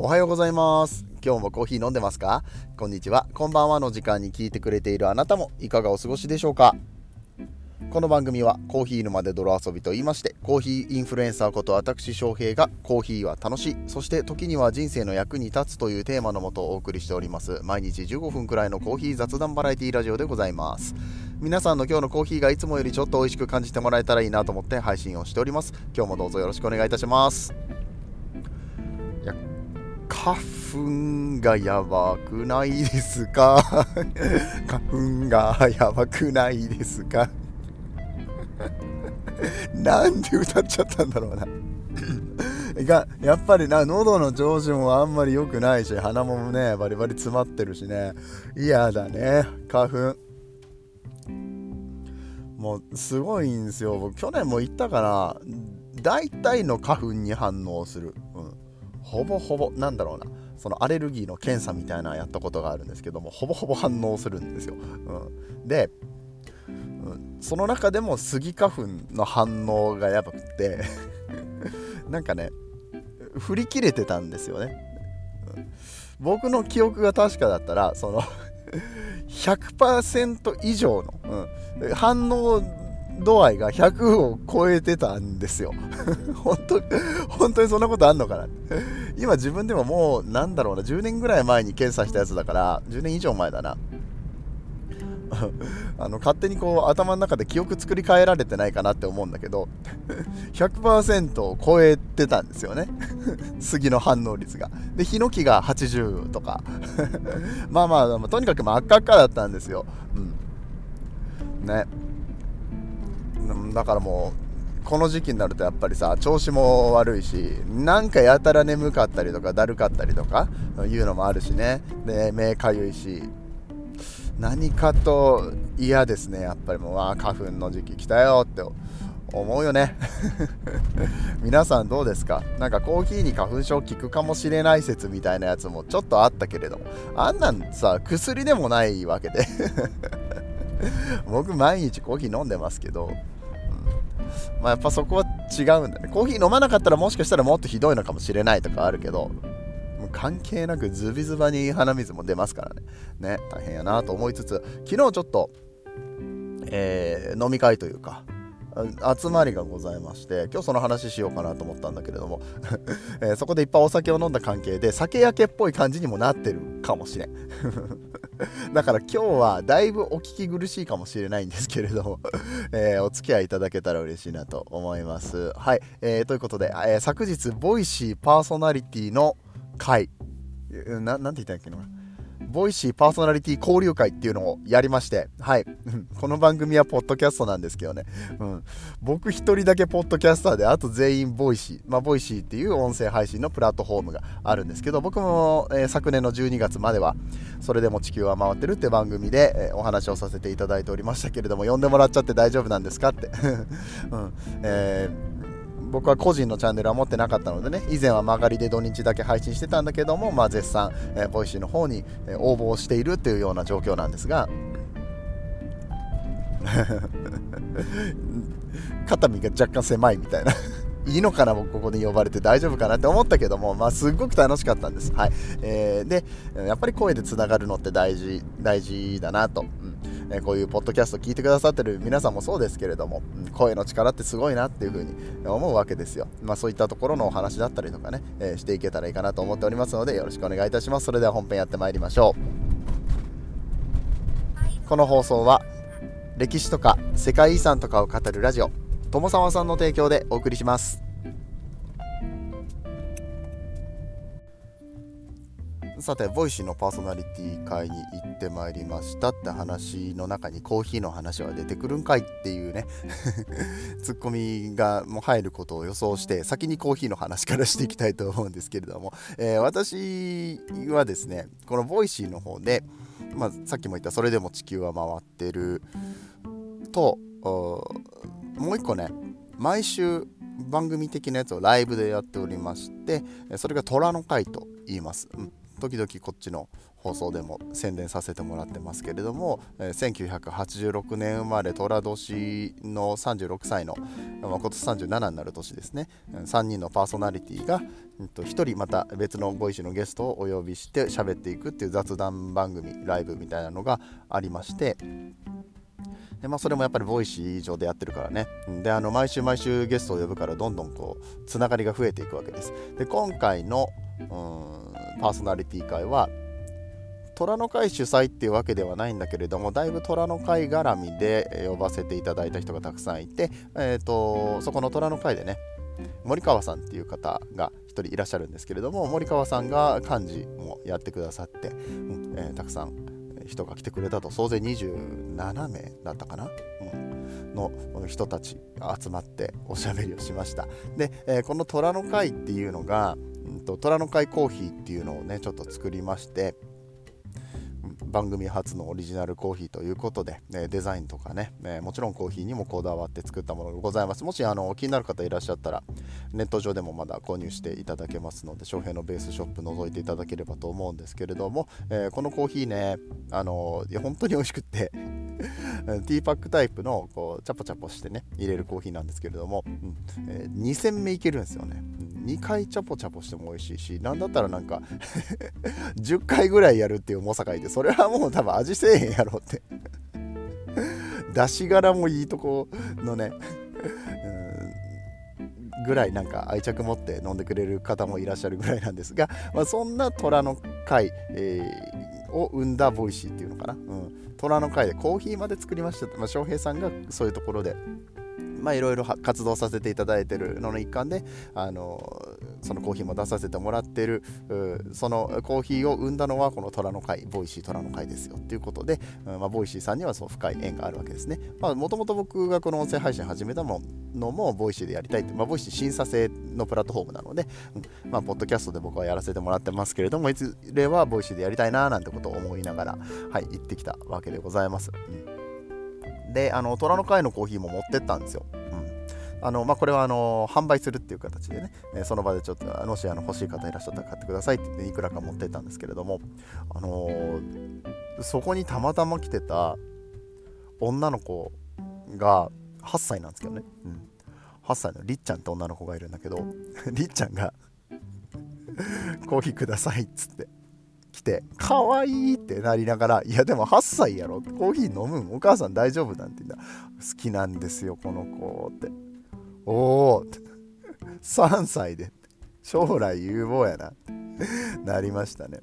おはようございます。今日もコーヒー飲んでますか？こんにちは。こんばんはの時間に聞いてくれているあなたもいかがお過ごしでしょうか？この番組はコーヒー沼で泥遊びと言いましてコーヒーインフルエンサーこと私翔平がコーヒーは楽しいそして時には人生の役に立つというテーマのもとお送りしております毎日15分くらいのコーヒー雑談バラエティラジオでございます。皆さんの今日のコーヒーがいつもよりちょっと美味しく感じてもらえたらいいなと思って配信をしております。今日もどうぞよろしくお願いいたします。花粉がやばくないですか？花粉がやばくないですか？なんで歌っちゃったんだろうな。がやっぱりな喉の調子もあんまり良くないし鼻もねバリバリ詰まってるしね。嫌だね花粉。もうすごいんですよ。僕去年も言ったかな大体の花粉に反応する、うん、ほぼほぼなんだろうな。そのアレルギーの検査みたいなやったことがあるんですけどもほぼほぼ反応するんですよ、うん、で、うん、その中でもスギ花粉の反応がやばくて なんかね振り切れてたんですよね、うん、僕の記憶が確かだったらその 100%以上の、うん、反応度合いが100を超えてたんですよ。本当本当にそんなことあんのかな。今自分でももうなんだろうな。10年ぐらい前に検査したやつだから10年以上前だな。あの勝手にこう頭の中で記憶作り変えられてないかなって思うんだけど 100%を超えてたんですよね。杉の反応率が。でヒノキが80とか。まあまあとにかく真っ赤っかだったんですよ、うん、ね。だからもうこの時期になるとやっぱりさ調子も悪いしなんかやたら眠かったりとかだるかったりとかいうのもあるしね。で目かゆいし何かと嫌ですね。やっぱりもうわ花粉の時期来たよって思うよね。皆さんどうですか？なんかコーヒーに花粉症効くかもしれない説みたいなやつもちょっとあったけれどあんなんさ薬でもないわけで。僕毎日コーヒー飲んでますけどまあ、やっぱそこは違うんだね。コーヒー飲まなかったらもしかしたらもっとひどいのかもしれないとかあるけど、もう関係なくズビズバに鼻水も出ますからね。ね、大変やなと思いつつ、昨日ちょっと、えー、飲み会というか、集まりがございまして今日その話しようかなと思ったんだけれども、えー、そこでいっぱいお酒を飲んだ関係で酒焼けっぽい感じにもなってるかもしれん。だから今日はだいぶお聞き苦しいかもしれないんですけれども えー、お付き合いいただけたら嬉しいなと思います。はい、えー、ということで、え昨日ボイシーパーソナリティの回ななんて言ったんやっけな。ボイシーパーソナリティ交流会っていうのをやりまして、はい。この番組はポッドキャストなんですけどね。うん。僕一人だけポッドキャスターで、あと全員ボイシー。まあ、ボイシーっていう音声配信のプラットフォームがあるんですけど、僕も、えー、昨年の12月までは、それでも地球は回ってるって番組で、えー、お話をさせていただいておりましたけれども、呼んでもらっちゃって大丈夫なんですかって。うん。えー僕は個人のチャンネルは持ってなかったのでね以前は間借りで土日だけ配信してたんだけども、まあ、絶賛、えー、ボイシーの方に、応募をしているっていうような状況なんですが 肩身が若干狭いみたいな。いいのかな僕ここで呼ばれて大丈夫かなって思ったけどもまあすっごく楽しかったんです。はい、えー、でやっぱり声でつながるのって大事大事だなと、えこういうポッドキャスト聞いてくださってる皆さんもそうですけれども、声の力ってすごいなっていうふうに思うわけですよ。まあ、そういったところのお話だったりとかね、えしていけたらいいかなと思っておりますので、よろしくお願いいたします。それでは本編やってまいりましょう。この放送は、歴史とか世界遺産とかを語るラジオ、友沢さんの提供でお送りします。さて、ボイシーのパーソナリティ会に行ってまいりましたって話の中にコーヒーの話は出てくるんかいっていうね。ツッコミがもう入ることを予想して先にコーヒーの話からしていきたいと思うんですけれども、えー、私はですねこのボイシーの方で、まあ、さっきも言ったそれでも地球は回ってるともう一個ね毎週番組的なやつをライブでやっておりましてそれが虎の会と言います、うん。時々こっちの放送でも宣伝させてもらってますけれども、えー、1986年生まれ寅年の36歳の、ま、今年37になる年ですね3人のパーソナリティが、えっと、1人また別のボイシーのゲストをお呼びして喋っていくっていう雑談番組ライブみたいなのがありましてでまあ、それもやっぱりボイシー上でやってるからね。で、あの毎週毎週ゲストを呼ぶからどんどんこう、つながりが増えていくわけです。で、今回の、パーソナリティ会は、虎の会主催っていうわけではないんだけれどもだいぶ虎の会絡みで呼ばせていただいた人がたくさんいて、えーと、そこの虎の会でね森川さんっていう方が1人いらっしゃるんですけれども森川さんが幹事もやってくださって、うんえー、たくさん人が来てくれたと。総勢27名だったかな、うん、の人たちが集まっておしゃべりをしました。で、えー、この虎の会っていうのが、と虎の会コーヒーっていうのをねちょっと作りまして番組初のオリジナルコーヒーということで、えデザインとかね、えもちろんコーヒーにもこだわって作ったものがございます。もしあの気になる方いらっしゃったら、ネット上でもまだ購入していただけますので、翔平のベースショップ覗いていただければと思うんですけれども、えこのコーヒーね、あのいや本当に美味しくってティーパックタイプのこうチャポチャポしてね入れるコーヒーなんですけれども、うんえー、2戦目いけるんですよね、2回チャポチャポしても美味しいしなんだったらなんか 10回ぐらいやるっていう重さがいてそれはもう多分味せえへんやろって。出し柄もいいとこのね、ぐらいなんか愛着持って飲んでくれる方もいらっしゃるぐらいなんですが、まあ、そんな虎の会、え、を生んだボイシーっていうのかな、うん、虎の会でコーヒーまで作りました、まあ、翔平さんがそういうところで。まあいろいろ活動させていただいてるのの一環で、あのそのコーヒーも出させてもらってるそのコーヒーを生んだのはこの虎の会ボイシー虎の会ですよっていうことで、まあ、ボイシーさんにはそう深い縁があるわけですね。もともと僕がこの音声配信始めたのも Voicyでやりたいって、まあ、 Voicy審査制のプラットフォームなので、うん、まあポッドキャストで僕はやらせてもらってますけれどもいずれは Voicyでやりたいななんてことを思いながらはい行ってきたわけでございます、うん、であの虎の会のコーヒーも持ってったんですよ。あのまあ、これはあの販売するっていう形でね、えその場でちょっともしあの欲しい方いらっしゃったら買ってくださいって言っていくらか持ってったんですけれども、あのー、そこにたまたま来てた女の子が8歳なんですけどね、うん、8歳のりっちゃんって女の子がいるんだけど りっちゃんがコーヒーくださいっつって。って、かわいいってなりながら、いやでも8歳やろ。コーヒー飲むん？お母さん大丈夫なんて言うんだ。好きなんですよ、この子って。おおって。3歳で。将来有望やな。なりましたね。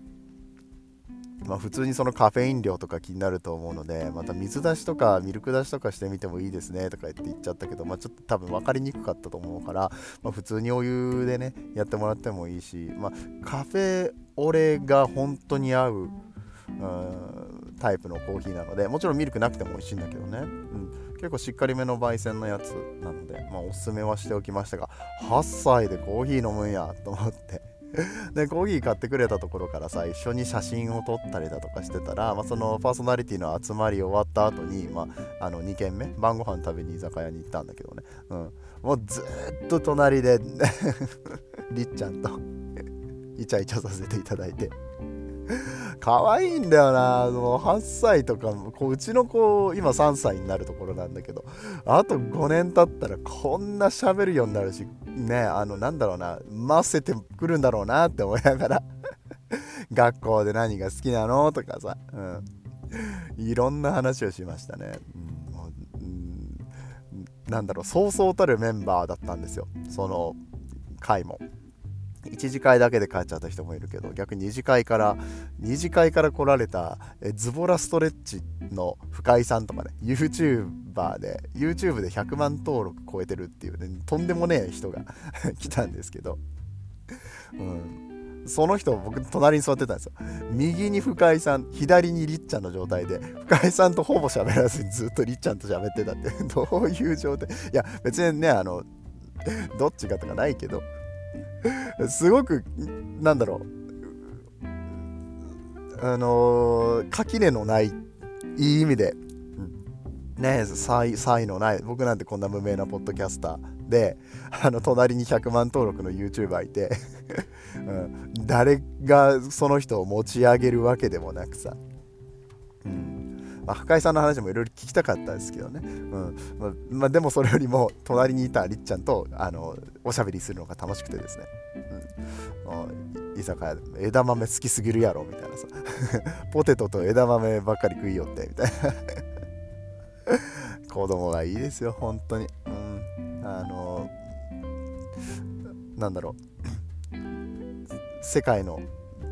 まあ普通にそのカフェ飲料とか気になると思うのでまた水出しとかミルク出しとかしてみてもいいですねとか言って言っちゃったけどまあちょっと多分分かりにくかったと思うから、まあ、普通にお湯でねやってもらってもいいしまあカフェオレが本当に合うタイプのコーヒーなのでもちろんミルクなくても美味しいんだけどね、うん、結構しっかりめの焙煎のやつなので、まあ、おすすめはしておきましたが8歳でコーヒー飲むんやと思って。でコーヒー買ってくれたところからさ一緒に写真を撮ったりだとかしてたら、まあ、そのパーソナリティの集まり終わった後に、まあ、あの2軒目晩ご飯食べに居酒屋に行ったんだけどね、うん、もうずっと隣で りっちゃんとイチャイチャさせていただいて。可愛いんだよな。もう8歳とかこううちの子今3歳になるところなんだけど。あと5年経ったらこんな喋るようになるしねあのなんだろうな混ぜてくるんだろうなって思いながら 学校で何が好きなのとかさ、うん、いろんな話をしましたね、うん、うん、なんだろうそうそうたるメンバーだったんですよ。その回も。1次会だけで帰っちゃった人もいるけど逆に2次会から2次会から来られたえズボラストレッチの深井さんとかね YouTube YouTube で YouTube で100万登録超えてるっていう、ね、とんでもねえ人が 来たんですけど、うん、その人僕隣に座ってたんですよ。右に深井さん左にりっちゃんの状態で深井さんとほぼ喋らずにずっとりっちゃんと喋ってたって どういう状態？いや別にねあのどっちがとかないけど。すごくなんだろう。あの、垣根のないいい意味で、ね才才のない僕なんてこんな無名なポッドキャスターであの隣に100万登録の YouTuber いて、うん、誰がその人を持ち上げるわけでもなくさ、うん。まあ、深井さんの話もいろいろ聞きたかったですけどね、うん。まあ、まあ、でもそれよりも隣にいたりっちゃんとあのおしゃべりするのが楽しくてですね、うん、居酒屋で枝豆好きすぎるやろみたいなさ。ポテトと枝豆ばっかり食いよってみたいな。子供がいいですよ本当に。うん。あのなんだろう。世界の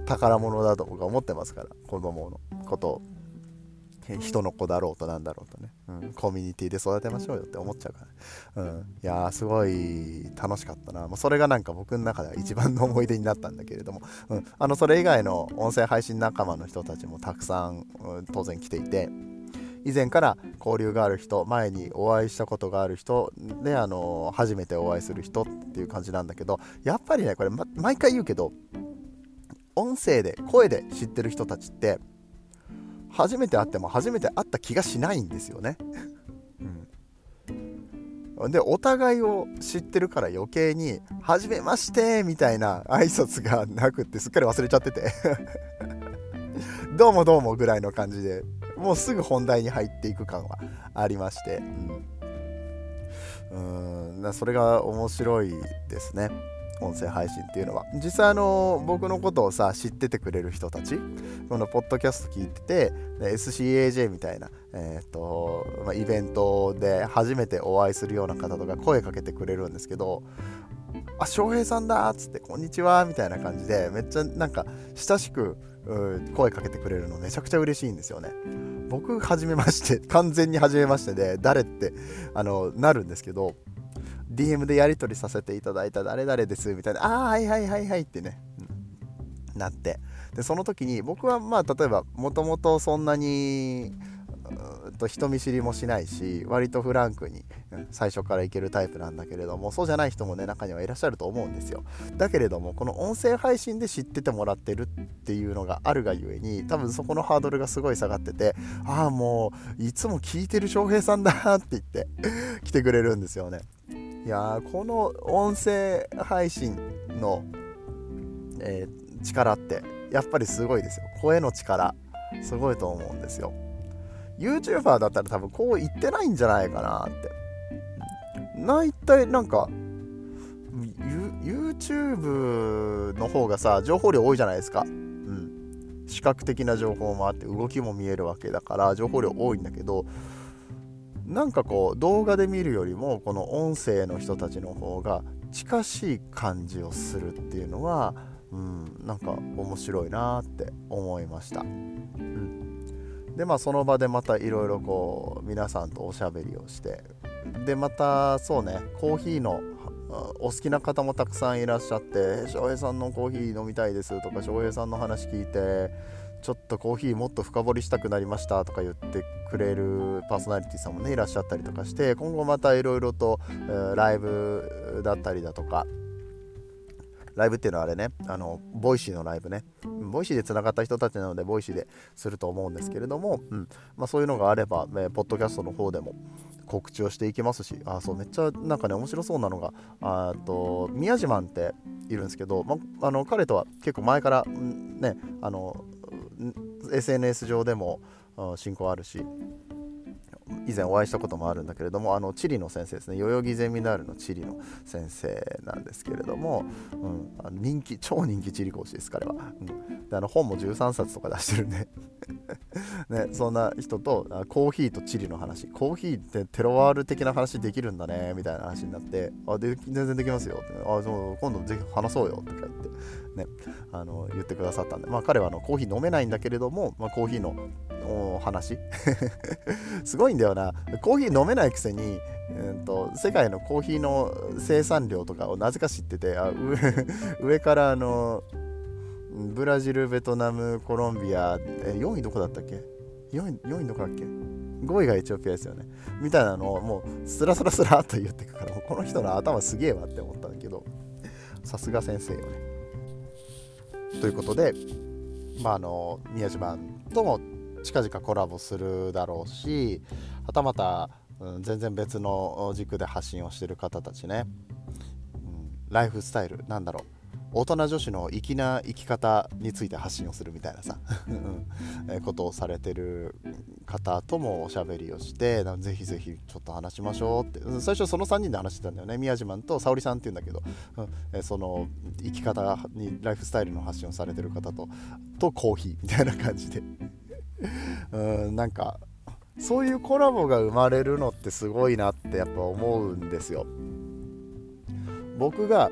宝物だと僕は思ってますから子供のことを。人の子だろうとなんだろうとね、うん、コミュニティで育てましょうよって思っちゃうから、うん、いやーすごい楽しかったな。もうそれがなんか僕の中では一番の思い出になったんだけれども、うん、あのそれ以外の音声配信仲間の人たちもたくさん、うん、当然来ていて。以前から交流がある人前にお会いしたことがある人であの初めてお会いする人っていう感じなんだけどやっぱりねこれ、ま、毎回言うけど音声で声で知ってる人たちって初めて会っても初めて会った気がしないんですよね。うん、でお互いを知ってるから余計に「はじめまして」みたいな挨拶がなくってすっかり忘れちゃってて。どうもどうもぐらいの感じで。もうすぐ本題に入っていく感はありまして、うん、うん。それが面白いですね。音声配信っていうのは。実際あの僕のことをさ知っててくれる人たちこのポッドキャスト聞いてて SCAJ みたいな、えーとまあ、イベントで初めてお会いするような方とか声かけてくれるんですけどあ翔平さんだっつってこんにちはみたいな感じでめっちゃなんか親しく声かけてくれるのめちゃくちゃ嬉しいんですよね。僕初めまして 完全に初めましてで誰ってあのなるんですけど DM でやり取りさせていただいた誰々ですみたいな、ああ、はいはいはいはいってね、うん、なって、で、その時に僕はまあ、例えば、もともとそんなに、と人見知りもしないし割とフランクに最初からいけるタイプなんだけれどもそうじゃない人もね中にはいらっしゃると思うんですよ。だけれどもこの音声配信で知っててもらってるっていうのがあるがゆえに多分そこのハードルがすごい下がっててああもういつも聞いてる翔平さんだって言って来てくれるんですよね。いやこの音声配信の、えー、力ってやっぱりすごいですよ。声の力すごいと思うんですよ。YouTuber だったら多分こう言ってないんじゃないかなって。大体なんか YouTube の方がさ情報量多いじゃないですか。うん。視覚的な情報もあって動きも見えるわけだから情報量多いんだけどなんかこう動画で見るよりもこの音声の人たちの方が近しい感じをするっていうのは、うん、なんか面白いなって思いました。うん、でまあその場でまたいろいろこう皆さんとおしゃべりをしてでまたそうねコーヒーのお好きな方もたくさんいらっしゃって翔平さんのコーヒー飲みたいですとか翔平さんの話聞いてちょっとコーヒーもっと深掘りしたくなりましたとか言ってくれるパーソナリティさんもねいらっしゃったりとかして今後またいろいろと、え、ライブだったりだとかライブっていうのはあれねあの Voicyのライブね。 Voicyでつながった人たちなので Voicyですると思うんですけれども、うん。まあ、そういうのがあれば、えー、ポッドキャストの方でも告知をしていきますしあそうめっちゃなんかね面白そうなのがあと宮島っているんですけど、まあの彼とは結構前からねあの SNS 上でも親交あるし以前お会いしたこともあるんだけれどもあの地理の先生ですね。代々木ゼミナールの地理の先生なんですけれども、うん、あの人気超人気地理講師です彼は、うん、であの本も13冊とか出してるんで。ね、そんな人とコーヒーとチリの話。コーヒーってテロワール的な話できるんだねみたいな話になってあで全然できますよ。ってあそう今度ぜひ話そうよとか言ってねあの言ってくださったんで。まあ彼はあのコーヒー飲めないんだけれども、まあ、コーヒーのお話？すごいんだよな。コーヒー飲めないくせに、えーと、世界のコーヒーの生産量とかをなぜか知っててあ上 上からあのブラジルベトナムコロンビアえ4位どこだったっけ？4, 4位どこだっけ？5位がエチオピアですよね。みたいなのをもうスラスラスラっと言ってくからこの人の頭すげえわって思ったんだけどさすが先生よね。ということでまああの宮島とも近々コラボするだろうしはたまたうん、全然別の軸で発信をしてる方たちね、うん、ライフスタイルなんだろう。大人女子の粋な生き方について発信をするみたいなさ ことをされてる方ともおしゃべりをしてぜひぜひちょっと話しましょうって。最初その3人で話してたんだよね。宮島と沙織さんっていうんだけど、その生き方にライフスタイルの発信をされてる方ととコーヒーみたいな感じで。うんなんかそういうコラボが生まれるのってすごいなってやっぱ思うんですよ。僕が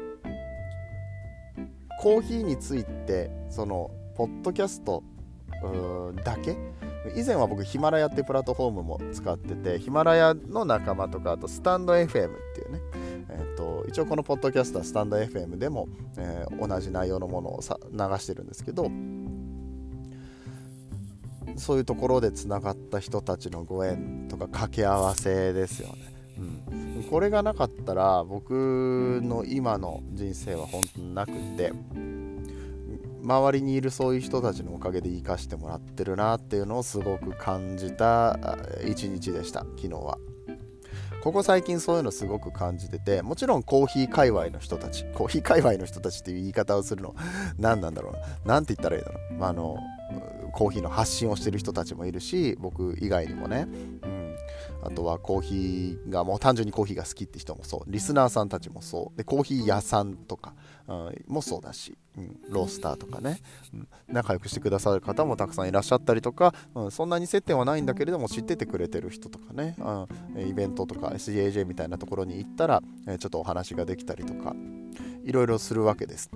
コーヒーについてそのポッドキャストだけ？以前は僕ヒマラヤっていうプラットフォームも使っててヒマラヤの仲間とかあとスタンド FM っていうね、えーと、一応このポッドキャストはスタンド FM でも、えー、同じ内容のものをさ流してるんですけどそういうところでつながった人たちのご縁とか掛け合わせですよね、うん、これがなかったら僕の今の人生は本当になくて周りにいるそういう人たちのおかげで生かしてもらってるなっていうのをすごく感じた一日でした昨日は。ここ最近そういうのすごく感じててもちろんコーヒー界隈の人たちコーヒー界隈の人たちっていう言い方をするの何なんだろうな。何て言ったらいいだろう、まあ、あのコーヒーの発信をしてる人たちもいるし僕以外にもね、うん、あとはコーヒーがもう単純にコーヒーが好きって人もそう。リスナーさんたちもそう。でコーヒー屋さんとか、うん、もそうだし、うん、ロースターとかね、うん、仲良くしてくださる方もたくさんいらっしゃったりとか、うん、そんなに接点はないんだけれども知っててくれてる人とかね、うん、イベントとか SJJ みたいなところに行ったら、えちょっとお話ができたりとかいろいろするわけです。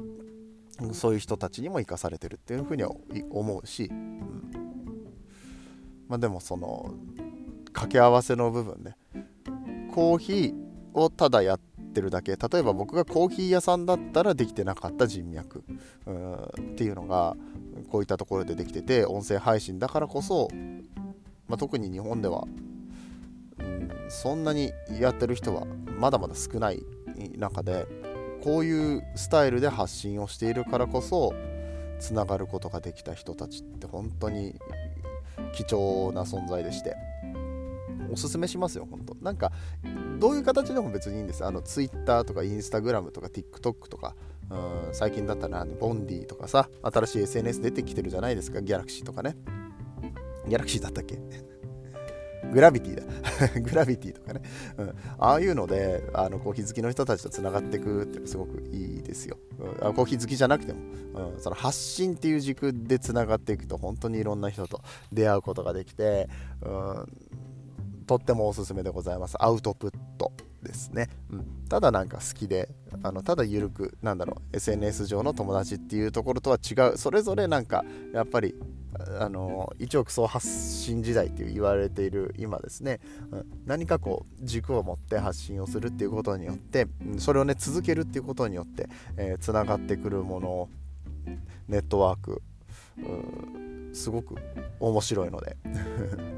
そういう人たちにも生かされてるっていうふうには思うし、うん、まあ、でもその掛け合わせの部分ね。コーヒーをただやってるだけ。例えば僕がコーヒー屋さんだったらできてなかった人脈。うん。っていうのがこういったところでできてて音声配信だからこそ、まあ、特に日本では、うん、そんなにやってる人はまだまだ少ない中でこういうスタイルで発信をしているからこそつながることができた人たちって本当に貴重な存在でして。おすすめしますよ本当。なんかどういう形でも別にいいんです。あの Twitter とか Instagram とか TikTok とかうん最近だったらボンディとかさ新しい SNS 出てきてるじゃないですか。ギャラクシーとかね。ギャラクシーだったっけ？グラビティだ。グラビティとかね、うん、ああいうのであのコーヒー好きの人たちとつながっていくってすごくいいですよ、うん、コーヒー好きじゃなくても、うん、その発信っていう軸でつながっていくと本当にいろんな人と出会うことができて、うん、とってもおすすめでございます。アウトプットですね、うん、ただなんか好きであのただ緩くなんだろう SNS 上の友達っていうところとは違う。それぞれなんかやっぱりあの一億総発信時代って言われている今ですね、うん、何かこう軸を持って発信をするっていうことによってそれをね続けるっていうことによってつな、えー、がってくるものネットワークすごく面白いので、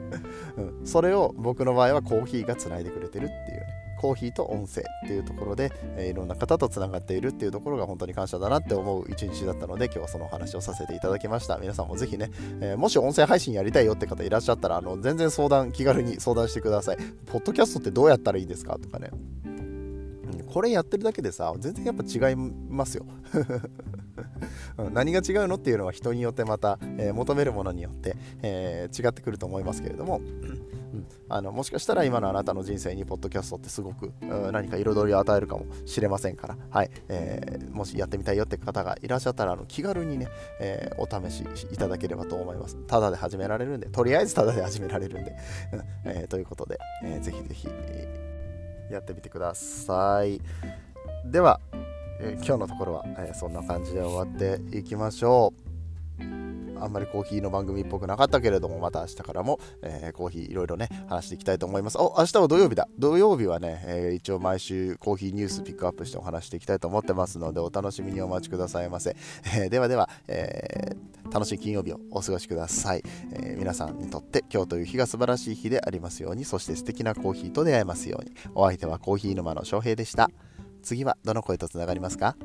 それを僕の場合はコーヒーがつないでくれてるっていう。コーヒーと音声っていうところで、え、いろんな方とつながっているっていうところが本当に感謝だなって思う一日だったので今日はそのお話をさせていただきました。皆さんもぜひね、えー、もし音声配信やりたいよって方いらっしゃったらあの全然相談気軽に相談してください。ポッドキャストってどうやったらいいですかとかね。これやってるだけでさ全然やっぱ違いますよ。何が違うのっていうのは人によってまた、えー、求めるものによって、えー、違ってくると思いますけれども、あのもしかしたら今のあなたの人生にポッドキャストってすごく何か彩りを与えるかもしれませんから、はいえー、もしやってみたいよって方がいらっしゃったらあの気軽にね、えお試しいただければと思います。ただで始められるんで、とりあえずただで始められるんで、えということで、えー、ぜひぜひ、やってみてください。では、え、今日のところは、え、そんな感じで終わっていきましょう。あんまりコーヒーの番組っぽくなかったけれども、また明日からも、えー、コーヒーいろいろね、話していきたいと思います。お、明日は土曜日だ。土曜日はね、えー、一応毎週コーヒーニュースピックアップしてお話していきたいと思ってますので、お楽しみにお待ちくださいませ。えー、ではでは、え楽しい金曜日をお過ごしください、え皆さんにとって今日という日が素晴らしい日でありますように、そして素敵なコーヒーと出会えますように。お相手はコーヒー沼の翔平でした。次はどの声とつながりますか？